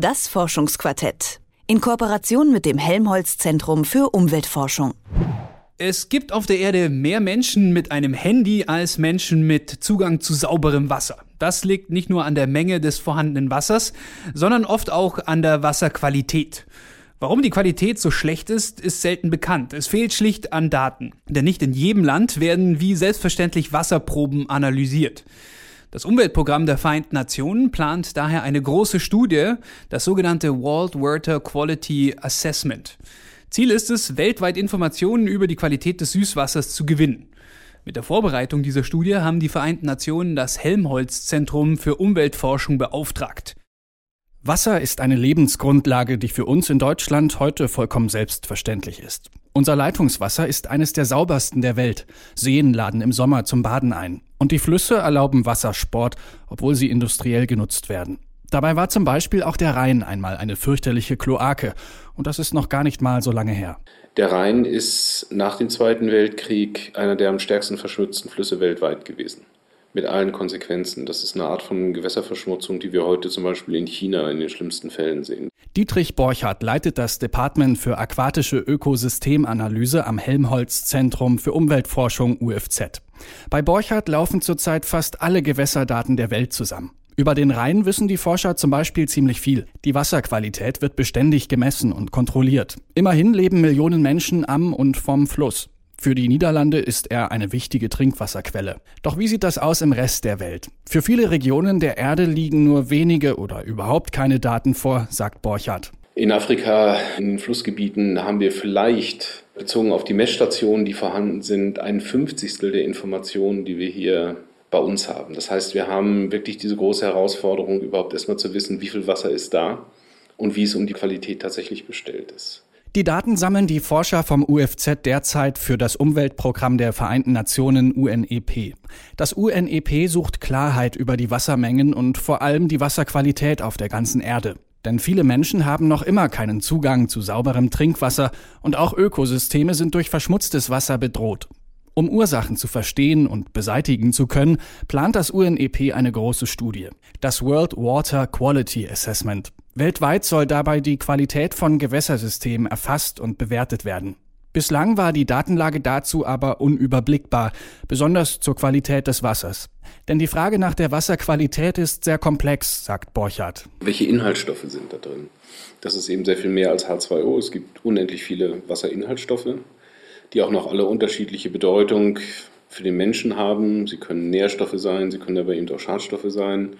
Das Forschungsquartett. In Kooperation mit dem Helmholtz Zentrum für Umweltforschung. Es gibt auf der Erde mehr Menschen mit einem Handy als Menschen mit Zugang zu sauberem Wasser. Das liegt nicht nur an der Menge des vorhandenen Wassers, sondern oft auch an der Wasserqualität. Warum die Qualität so schlecht ist, ist selten bekannt. Es fehlt schlicht an Daten. Denn nicht in jedem Land werden wie selbstverständlich Wasserproben analysiert. Das Umweltprogramm der Vereinten Nationen plant daher eine große Studie, das sogenannte World Water Quality Assessment. Ziel ist es, weltweit Informationen über die Qualität des Süßwassers zu gewinnen. Mit der Vorbereitung dieser Studie haben die Vereinten Nationen das Helmholtz Zentrum für Umweltforschung beauftragt. Wasser ist eine Lebensgrundlage, die für uns in Deutschland heute vollkommen selbstverständlich ist. Unser Leitungswasser ist eines der saubersten der Welt. Seen laden im Sommer zum Baden ein. Und die Flüsse erlauben Wassersport, obwohl sie industriell genutzt werden. Dabei war zum Beispiel auch der Rhein einmal eine fürchterliche Kloake. Und das ist noch gar nicht mal so lange her. Der Rhein ist nach dem Zweiten Weltkrieg einer der am stärksten verschmutzten Flüsse weltweit gewesen mit allen Konsequenzen. Das ist eine Art von Gewässerverschmutzung, die wir heute zum Beispiel in China in den schlimmsten Fällen sehen. Dietrich Borchardt leitet das Department für aquatische Ökosystemanalyse am Helmholtz Zentrum für Umweltforschung UFZ. Bei Borchardt laufen zurzeit fast alle Gewässerdaten der Welt zusammen. Über den Rhein wissen die Forscher zum Beispiel ziemlich viel. Die Wasserqualität wird beständig gemessen und kontrolliert. Immerhin leben Millionen Menschen am und vom Fluss. Für die Niederlande ist er eine wichtige Trinkwasserquelle. Doch wie sieht das aus im Rest der Welt? Für viele Regionen der Erde liegen nur wenige oder überhaupt keine Daten vor, sagt Borchardt. In Afrika, in Flussgebieten, haben wir vielleicht, bezogen auf die Messstationen, die vorhanden sind, ein Fünfzigstel der Informationen, die wir hier bei uns haben. Das heißt, wir haben wirklich diese große Herausforderung, überhaupt erstmal zu wissen, wie viel Wasser ist da und wie es um die Qualität tatsächlich bestellt ist. Die Daten sammeln die Forscher vom UFZ derzeit für das Umweltprogramm der Vereinten Nationen UNEP. Das UNEP sucht Klarheit über die Wassermengen und vor allem die Wasserqualität auf der ganzen Erde. Denn viele Menschen haben noch immer keinen Zugang zu sauberem Trinkwasser und auch Ökosysteme sind durch verschmutztes Wasser bedroht. Um Ursachen zu verstehen und beseitigen zu können, plant das UNEP eine große Studie, das World Water Quality Assessment. Weltweit soll dabei die Qualität von Gewässersystemen erfasst und bewertet werden. Bislang war die Datenlage dazu aber unüberblickbar, besonders zur Qualität des Wassers. Denn die Frage nach der Wasserqualität ist sehr komplex, sagt Borchardt. Welche Inhaltsstoffe sind da drin? Das ist eben sehr viel mehr als H2O. Es gibt unendlich viele Wasserinhaltsstoffe, die auch noch alle unterschiedliche Bedeutung für den Menschen haben. Sie können Nährstoffe sein, sie können aber eben auch Schadstoffe sein.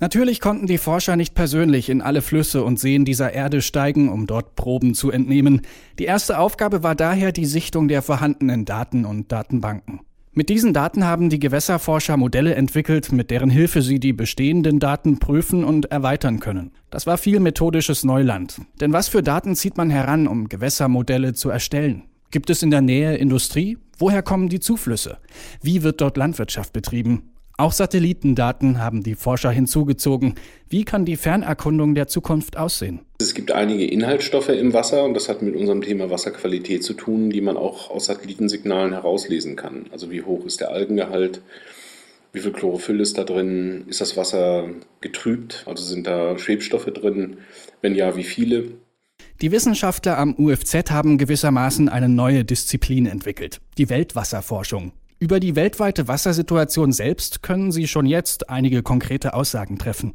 Natürlich konnten die Forscher nicht persönlich in alle Flüsse und Seen dieser Erde steigen, um dort Proben zu entnehmen. Die erste Aufgabe war daher die Sichtung der vorhandenen Daten und Datenbanken. Mit diesen Daten haben die Gewässerforscher Modelle entwickelt, mit deren Hilfe sie die bestehenden Daten prüfen und erweitern können. Das war viel methodisches Neuland. Denn was für Daten zieht man heran, um Gewässermodelle zu erstellen? Gibt es in der Nähe Industrie? Woher kommen die Zuflüsse? Wie wird dort Landwirtschaft betrieben? Auch Satellitendaten haben die Forscher hinzugezogen. Wie kann die Fernerkundung der Zukunft aussehen? Es gibt einige Inhaltsstoffe im Wasser und das hat mit unserem Thema Wasserqualität zu tun, die man auch aus Satellitensignalen herauslesen kann. Also wie hoch ist der Algengehalt? Wie viel Chlorophyll ist da drin? Ist das Wasser getrübt? Also sind da Schwebstoffe drin? Wenn ja, wie viele? Die Wissenschaftler am UFZ haben gewissermaßen eine neue Disziplin entwickelt, die Weltwasserforschung. Über die weltweite Wassersituation selbst können Sie schon jetzt einige konkrete Aussagen treffen.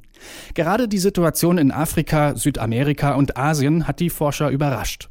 Gerade die Situation in Afrika, Südamerika und Asien hat die Forscher überrascht.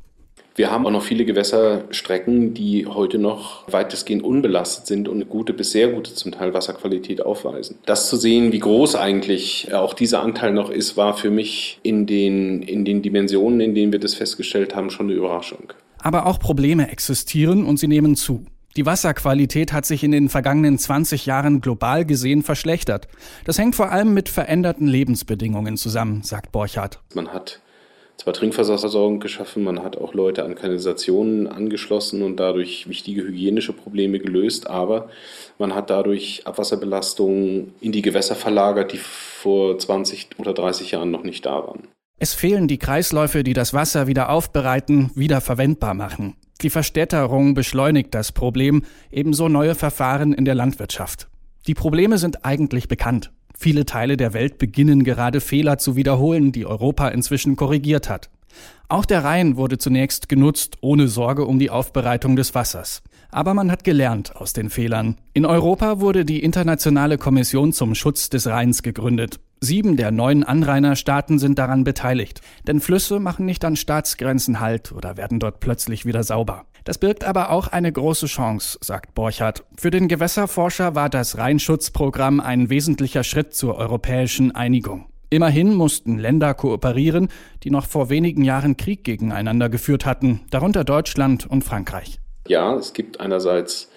Wir haben auch noch viele Gewässerstrecken, die heute noch weitestgehend unbelastet sind und eine gute bis sehr gute zum Teil Wasserqualität aufweisen. Das zu sehen, wie groß eigentlich auch dieser Anteil noch ist, war für mich in den, in den Dimensionen, in denen wir das festgestellt haben, schon eine Überraschung. Aber auch Probleme existieren und sie nehmen zu. Die Wasserqualität hat sich in den vergangenen 20 Jahren global gesehen verschlechtert. Das hängt vor allem mit veränderten Lebensbedingungen zusammen, sagt Borchardt. Man hat zwar Trinkwasserversorgung geschaffen, man hat auch Leute an Kanalisationen angeschlossen und dadurch wichtige hygienische Probleme gelöst, aber man hat dadurch Abwasserbelastungen in die Gewässer verlagert, die vor 20 oder 30 Jahren noch nicht da waren. Es fehlen die Kreisläufe, die das Wasser wieder aufbereiten, wieder verwendbar machen. Die Verstädterung beschleunigt das Problem, ebenso neue Verfahren in der Landwirtschaft. Die Probleme sind eigentlich bekannt. Viele Teile der Welt beginnen gerade Fehler zu wiederholen, die Europa inzwischen korrigiert hat. Auch der Rhein wurde zunächst genutzt, ohne Sorge um die Aufbereitung des Wassers. Aber man hat gelernt aus den Fehlern. In Europa wurde die Internationale Kommission zum Schutz des Rheins gegründet. Sieben der neun Anrainerstaaten sind daran beteiligt. Denn Flüsse machen nicht an Staatsgrenzen Halt oder werden dort plötzlich wieder sauber. Das birgt aber auch eine große Chance, sagt Borchardt. Für den Gewässerforscher war das Rheinschutzprogramm ein wesentlicher Schritt zur europäischen Einigung. Immerhin mussten Länder kooperieren, die noch vor wenigen Jahren Krieg gegeneinander geführt hatten, darunter Deutschland und Frankreich. Ja, es gibt einerseits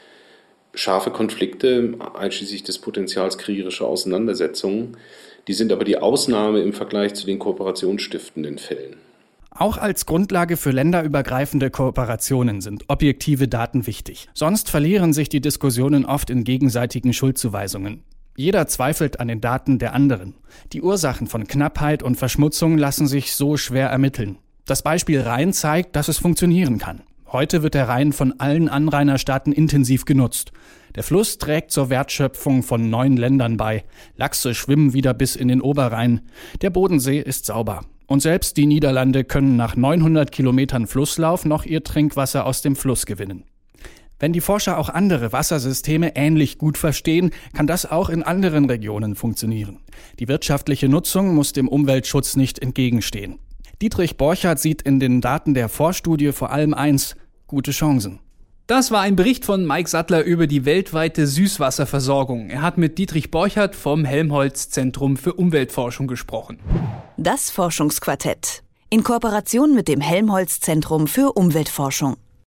scharfe Konflikte, einschließlich des Potenzials kriegerischer Auseinandersetzungen. Die sind aber die Ausnahme im Vergleich zu den kooperationsstiftenden Fällen. Auch als Grundlage für länderübergreifende Kooperationen sind objektive Daten wichtig. Sonst verlieren sich die Diskussionen oft in gegenseitigen Schuldzuweisungen. Jeder zweifelt an den Daten der anderen. Die Ursachen von Knappheit und Verschmutzung lassen sich so schwer ermitteln. Das Beispiel Rhein zeigt, dass es funktionieren kann. Heute wird der Rhein von allen Anrainerstaaten intensiv genutzt. Der Fluss trägt zur Wertschöpfung von neun Ländern bei. Lachse schwimmen wieder bis in den Oberrhein. Der Bodensee ist sauber. Und selbst die Niederlande können nach 900 Kilometern Flusslauf noch ihr Trinkwasser aus dem Fluss gewinnen. Wenn die Forscher auch andere Wassersysteme ähnlich gut verstehen, kann das auch in anderen Regionen funktionieren. Die wirtschaftliche Nutzung muss dem Umweltschutz nicht entgegenstehen. Dietrich Borchardt sieht in den Daten der Vorstudie vor allem eins, gute Chancen. Das war ein Bericht von Mike Sattler über die weltweite Süßwasserversorgung. Er hat mit Dietrich Borchardt vom Helmholtz Zentrum für Umweltforschung gesprochen. Das Forschungsquartett in Kooperation mit dem Helmholtz Zentrum für Umweltforschung.